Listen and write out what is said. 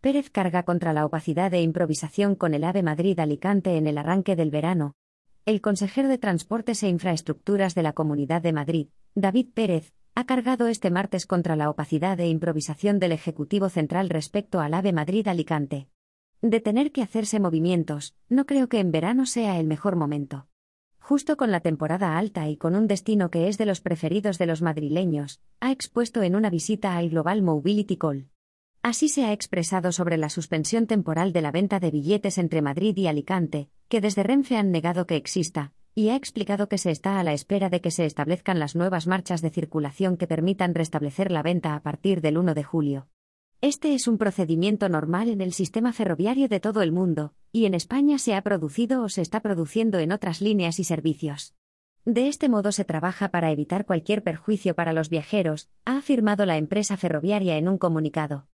Pérez carga contra la opacidad e improvisación con el AVE Madrid-Alicante en el arranque del verano. El consejero de Transportes e Infraestructuras de la Comunidad de Madrid, David Pérez, ha cargado este martes contra la opacidad e improvisación del Ejecutivo Central respecto al AVE Madrid-Alicante. De tener que hacerse movimientos, no creo que en verano sea el mejor momento. Justo con la temporada alta y con un destino que es de los preferidos de los madrileños, ha expuesto en una visita al Global Mobility Call. Así se ha expresado sobre la suspensión temporal de la venta de billetes entre Madrid y Alicante, que desde Renfe han negado que exista, y ha explicado que se está a la espera de que se establezcan las nuevas marchas de circulación que permitan restablecer la venta a partir del 1 de julio. Este es un procedimiento normal en el sistema ferroviario de todo el mundo, y en España se ha producido o se está produciendo en otras líneas y servicios. De este modo se trabaja para evitar cualquier perjuicio para los viajeros, ha afirmado la empresa ferroviaria en un comunicado.